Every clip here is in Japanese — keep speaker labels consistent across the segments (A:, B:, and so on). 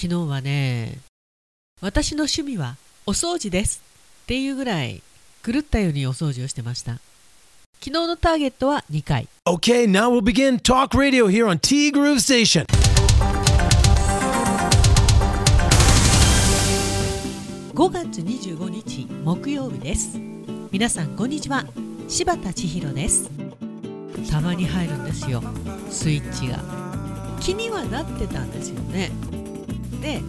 A: 昨日はね私の趣味はお掃除ですっていうぐらい狂ったようにお掃除をしてました。昨日のターゲットは2回
B: Okay, now we'll begin talk radio here on T Groove Station.
A: 5月25日木曜日です。皆さんこんにちは。柴田千尋です。たまに入るんですよ。スイッチが。気にはなってたんですよねで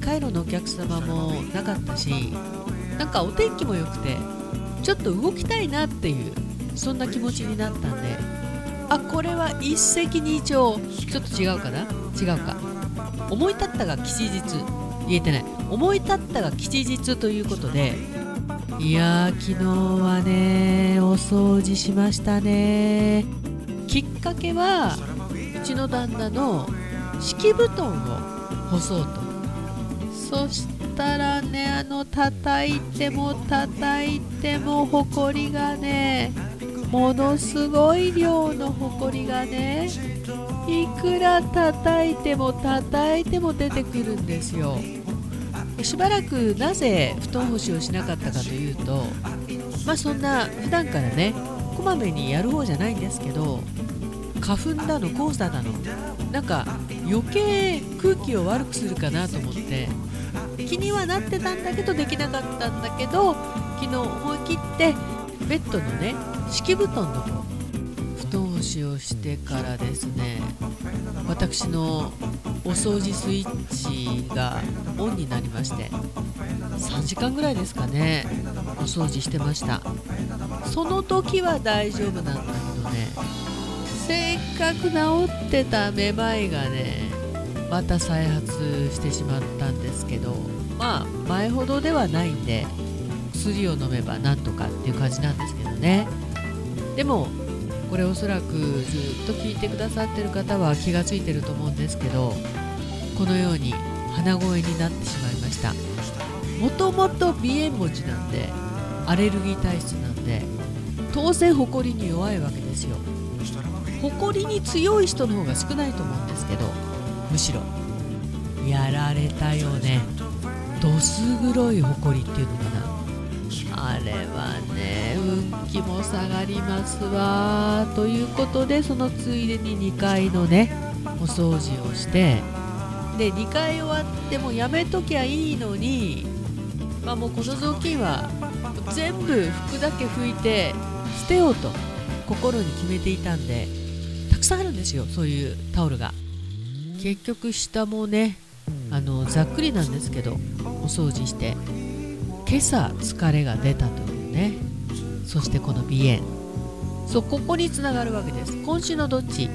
A: カイロのお客様もなかったしなんかお天気も良くてちょっと動きたいなっていうそんな気持ちになったんであこれは一石二鳥ちょっと違うかな？違うか。思い立ったが吉日。言えてない。思い立ったが吉日ということでいやー昨日はねお掃除しましたね。きっかけはうちの旦那の敷布団を干そうと。そしたらねあの叩いても叩いてもほこりがねものすごい量のほこりがねいくら叩いても叩いても出てくるんですよ。しばらくなぜ布団干しをしなかったかというとまあそんな普段からねこまめにやる方じゃないんですけど花粉だの黄砂だの。なんか余計空気を悪くするかなと思って。気にはなってたんだけどできなかったんだけど昨日思い切ってベッドのね敷布団の方布団干しをしてからですね私のお掃除スイッチがオンになりまして3時間ぐらいですかねお掃除してました。その時は大丈夫なんだけどねせっかく治ってためまいがねまた再発してしまったんですけどまあ前ほどではないんで薬を飲めばなんとかっていう感じなんですけどね。でもこれおそらくずっと聞いてくださってる方は気がついてると思うんですけどこのように鼻声になってしまいました。もともと鼻炎持ちなんでアレルギー体質なんで当然ホコリに弱いわけですよ。ホコリに強い人の方が少ないと思うんですけどむしろやられたよね。どす黒いホコリっていうのかな。あれはね運気も下がりますわ。ということでそのついでに2階のねお掃除をしてで2回終わってもやめときゃいいのにまあもうこの雑巾は全部拭くだけ拭いて捨てようと心に決めていたんでたくさんあるんですよそういうタオルが。結局下もねあのざっくりなんですけどお掃除して今朝疲れが出たというね。そしてこの鼻炎。そうここにつながるわけです。今週のどっち？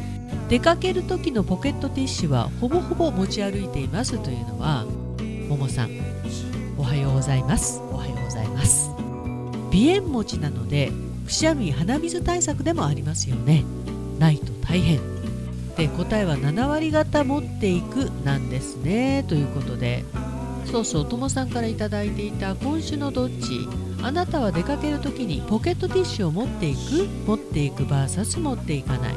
A: 出かける時のポケットティッシュはほぼほぼ持ち歩いていますというのはももさん。おはようございます。おはようございます。鼻炎持ちなのでくしゃみ鼻水対策でもありますよね。ないと大変。で答えは7割方持っていくなんですね。ということでそうそうともさんから頂いていた今週のどっち。あなたは出かける時にポケットティッシュを持っていく？持っていく VS 持っていかない。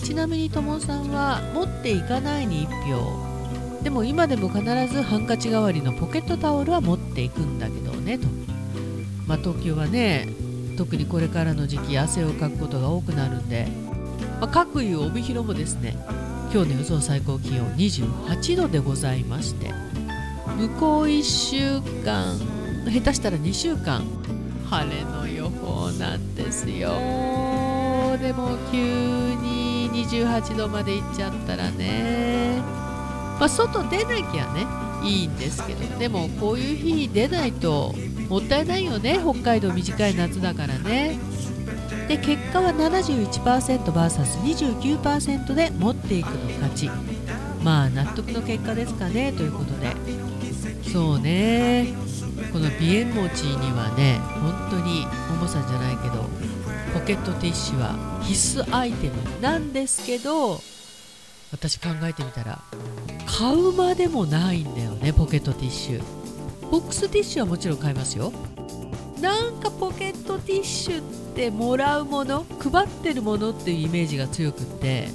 A: ちなみにともさんは持っていかないに1票。でも今でも必ずハンカチ代わりのポケットタオルは持っていくんだけどねと。まあ東京はね特にこれからの時期汗をかくことが多くなるんで、まあ、各いう帯広もですね。今日の予想最高気温28度でございまして向こう1週間下手したら2週間晴れの予報なんですよ。でも急に28度まで行っちゃったらね。まあ外出なきゃねいいんですけどでもこういう日出ないともったいないよね。北海道短い夏だからね。で結果は 71%vs29% で持っていくの勝ち。まあ納得の結果ですかねということで。そうね。この鼻炎持ちにはね本当にももさんじゃないけどポケットティッシュは必須アイテムなんですけど私考えてみたら買うまでもないんだよねポケットティッシュ。ボックスティッシュはもちろん買いますよ。なんかポケットティッシュてもらうもの配ってるものっていうイメージが強くって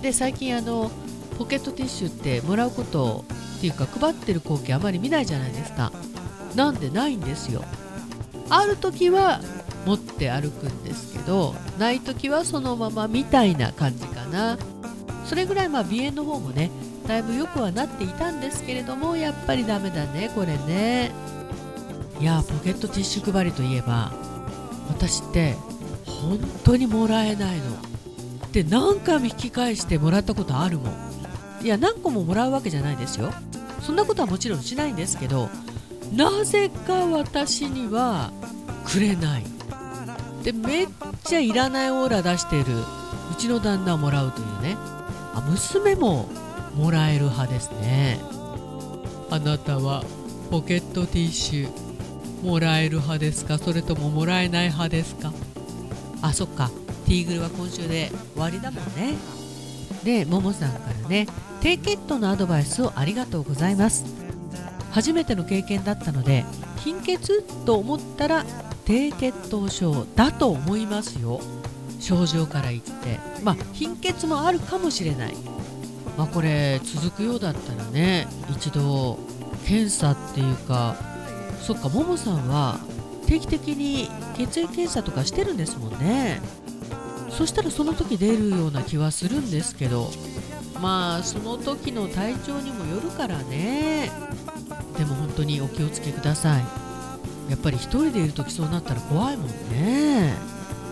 A: で最近あのポケットティッシュってもらうことっていうか配ってる光景あまり見ないじゃないですか。なんでないんですよ。ある時は持って歩くんですけどない時はそのままみたいな感じかな。それぐらいまあ鼻炎の方もねだいぶ良くはなっていたんですけれどもやっぱりダメだねこれね。いやポケットティッシュ配りといえば私って本当にもらえないの。で何回も引き返してもらったことあるもん。いや何個ももらうわけじゃないですよ。そんなことはもちろんしないんですけどなぜか私にはくれない。でめっちゃいらないオーラ出してる。うちの旦那をもらうというね。あ娘ももらえる派ですね。あなたはポケットティッシュもらえる派ですか？それとももらえない派ですか？あそっか。ティーグルは今週で終わりだもんね。でももさんからね。低血糖のアドバイスをありがとうございます。初めての経験だったので貧血と思ったら低血糖症だと思いますよ。症状から言って。まあ貧血もあるかもしれない。まあこれ続くようだったらね一度検査っていうかそっかももさんは定期的に血液検査とかしてるんですもんね。そしたらその時出るような気はするんですけどまあその時の体調にもよるからね。でも本当にお気をつけください。やっぱり一人でいる時そうなったら怖いもんね。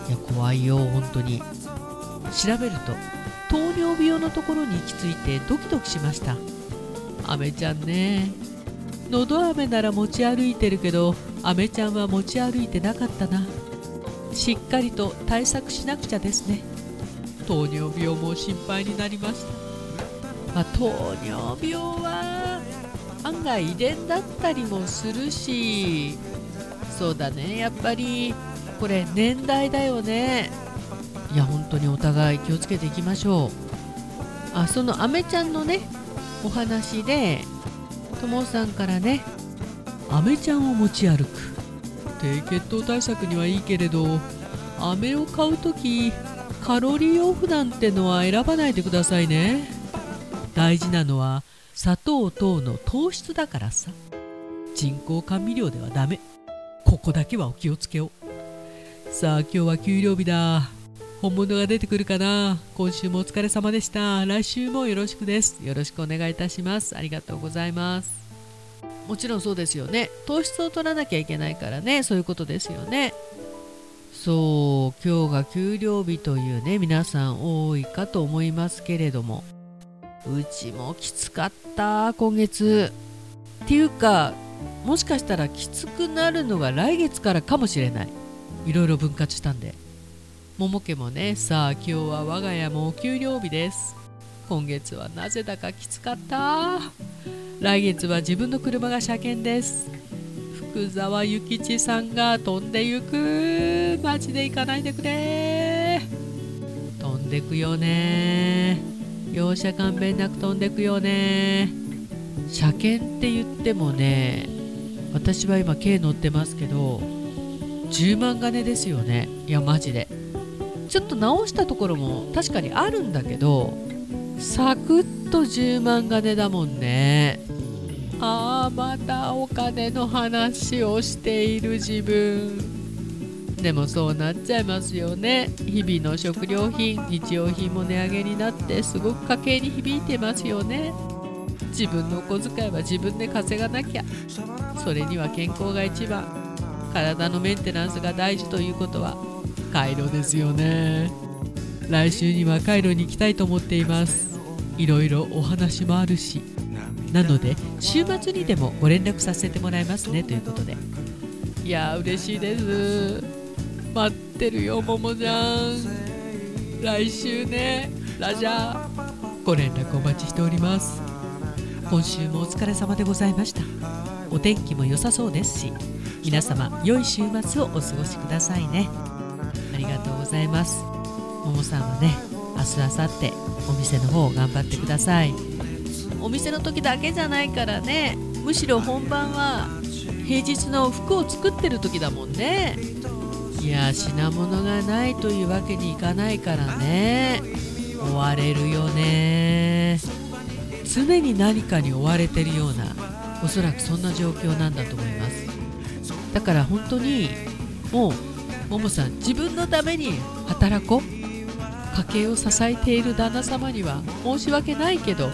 A: いや怖いよ本当に。調べると糖尿病のところに行き着いてドキドキしました。アメちゃんね。のど飴なら持ち歩いてるけどアメちゃんは持ち歩いてなかったな。しっかりと対策しなくちゃですね。糖尿病も心配になりました、まあ、糖尿病は案外遺伝だったりもするしそうだね。やっぱりこれ年代だよね。いや本当にお互い気をつけていきましょう。あそのアメちゃんのねお話でともさんからねアメちゃんを持ち歩く。低血糖対策にはいいけれど飴を買う時カロリーオフなんてのは選ばないでくださいね。大事なのは砂糖等の糖質だからさ。人工甘味料ではダメ。ここだけはお気をつけをさあ今日は給料日だ。本物が出てくるかな？今週もお疲れ様でした。来週もよろしくです。よろしくお願いいたします。ありがとうございます。もちろんそうですよね。糖質を取らなきゃいけないからね。そういうことですよね。そう。今日が給料日というね皆さん多いかと思いますけれども。うちもきつかった今月。っていうかもしかしたらきつくなるのが来月からかもしれない。いろいろ分割したんで。桃家もねさあ今日は我が家もお給料日です。今月はなぜだかきつかった。来月は自分の車が車検です。福沢諭吉さんが飛んでゆく。マジで行かないでくれ。飛んでくよね。容赦勘弁なく飛んでくよね。車検って言ってもね私は今軽乗ってますけど10万金ですよね。いやマジでちょっと直したところも確かにあるんだけどサクッと10万金だもんね。ああまたお金の話をしている自分。でもそうなっちゃいますよね。日々の食料品日用品も値上げになってすごく家計に響いてますよね。自分のお小遣いは自分で稼がなきゃ。それには健康が一番。体のメンテナンスが大事ということはカイロですよね。来週にはカイロに行きたいと思っています。いろいろお話もあるし。なので週末にでもご連絡させてもらいますね。ということで。いやー嬉しいです。待ってるよももちゃん。来週ね。ラジャー。ご連絡お待ちしております。今週もお疲れ様でございました。お天気も良さそうですし皆様良い週末をお過ごしくださいね。りがとうございます。ももさんはね明日明後日お店の方頑張ってください。お店の時だけじゃないからねむしろ本番は平日の服を作ってる時だもんね。いや品物がないというわけにいかないからね。追われるよね。常に何かに追われてるようなおそらくそんな状況なんだと思います。だから本当にもうももさん自分のために働こう家計を支えている旦那様には申し訳ないけど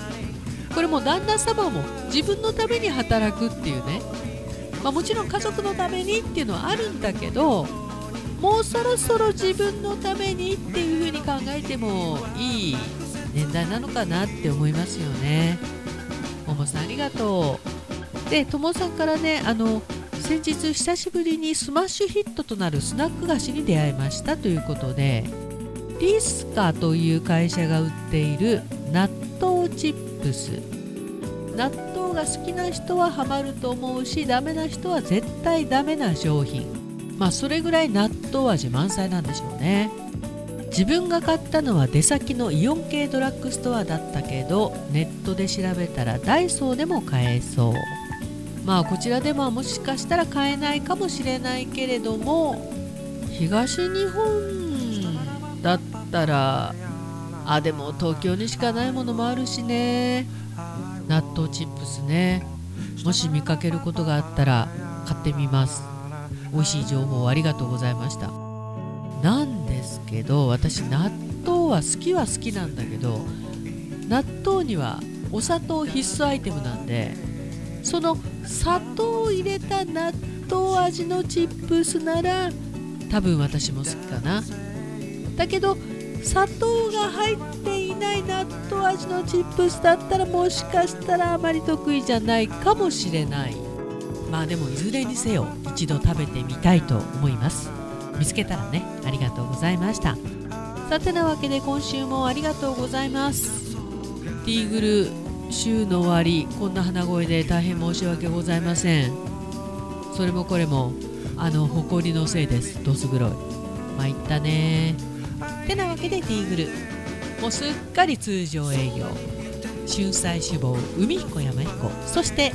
A: これも旦那様も自分のために働くっていうね、まあ、もちろん家族のためにっていうのはあるんだけどもうそろそろ自分のためにっていうふうに考えてもいい年代なのかなって思いますよね。ももさんありがとう。で、ともさんからね、あの先日久しぶりにスマッシュヒットとなるスナック菓子に出会いましたということで、リスカという会社が売っている納豆チップス。納豆が好きな人はハマると思うし、ダメな人は絶対ダメな商品。まあそれぐらい納豆味満載なんでしょうね自分が買ったのは出先のイオン系ドラッグストアだったけどネットで調べたらダイソーでも買えそうまあこちらでももしかしたら買えないかもしれないけれども東日本だったらあでも東京にしかないものもあるしね。納豆チップスね。もし見かけることがあったら買ってみます。美味しい情報ありがとうございました。なんですけど私納豆は好きは好きなんだけど納豆にはお砂糖必須アイテムなんでその砂糖を入れた納豆味のチップスなら多分私も好きかな。だけど砂糖が入っていない納豆味のチップスだったらもしかしたらあまり得意じゃないかもしれない。まあでもいずれにせよ一度食べてみたいと思います。見つけたらねありがとうございました。さてなわけで今週もありがとうございます。ティーグル週の終わりこんな鼻声で大変申し訳ございません。それもこれもあの埃のせいです。どす黒い。参ったね。てなわけでティーグル。もうすっかり通常営業。春菜志望海彦山彦。そして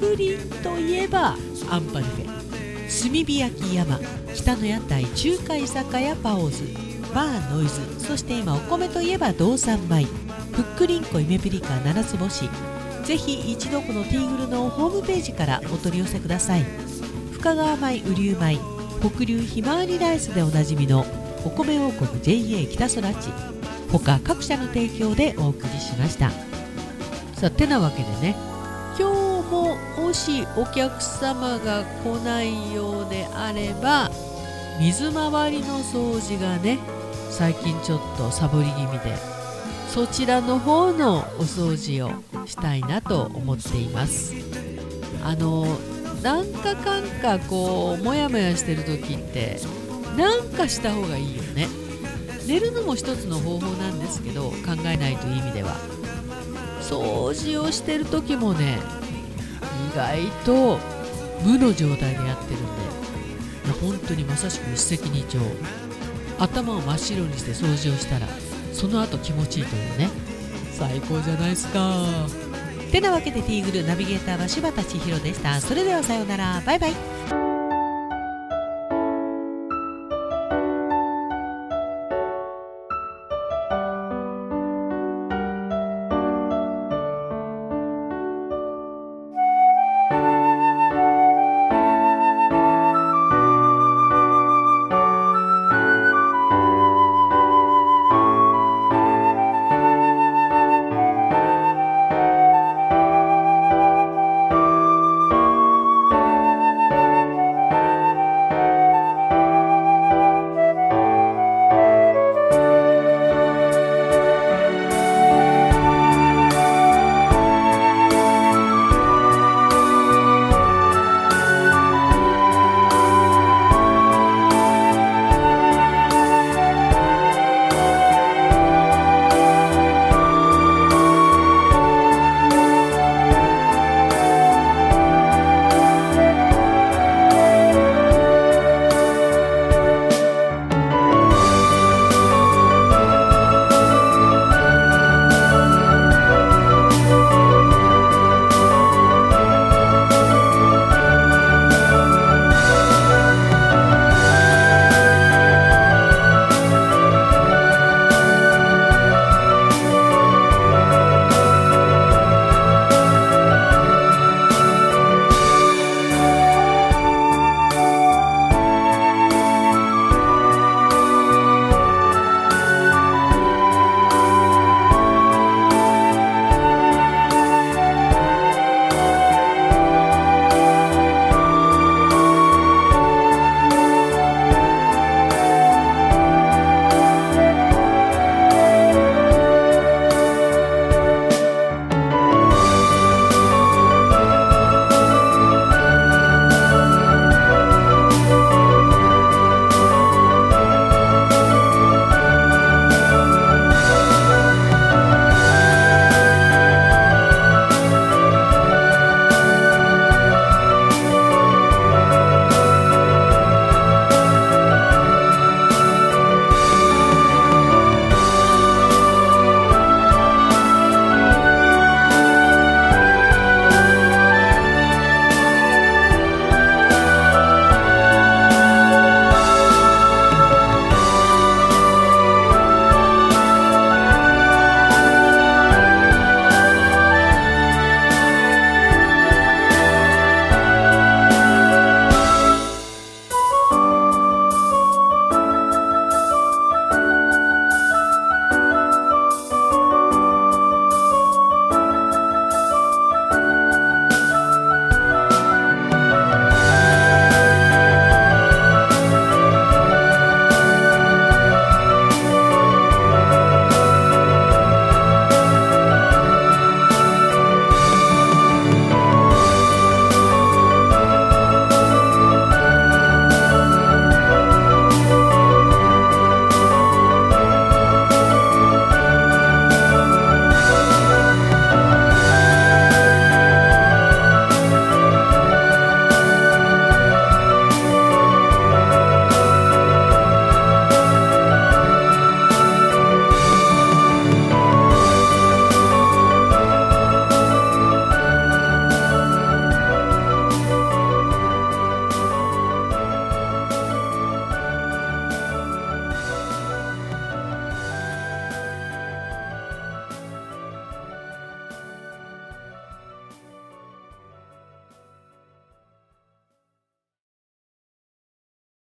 A: プリンといえばアンパルフェ。炭火焼き山。北の屋台中華居酒屋パオズ。バーノイズ。そして今お米といえば道産米ふっくりんこイメピリカ七つ星ぜひ一度このティーグルのホームページからお取り寄せください。深川米雨竜米北流ひまわりライスでおなじみのお米王国 JA 北空地。他各社の提供でお送りしました。さてなわけでね今日ももしお客様が来ないようであれば水回りの掃除がね最近ちょっとサボり気味でそちらの方のお掃除をしたいなと思っています。あのなんかかんかこうモヤモヤしてる時ってなんかした方がいいよね。寝るのも一つの方法なんですけど考えないという意味では。掃除をしてる時もね意外と無の状態でやってるんで本当にまさしく一石二鳥。頭を真っ白にして掃除をしたらその後気持ちいいというね。最高じゃないですか。てなわけでティーグルナビゲーターは柴田千尋でした。それではさようなら。バイバイ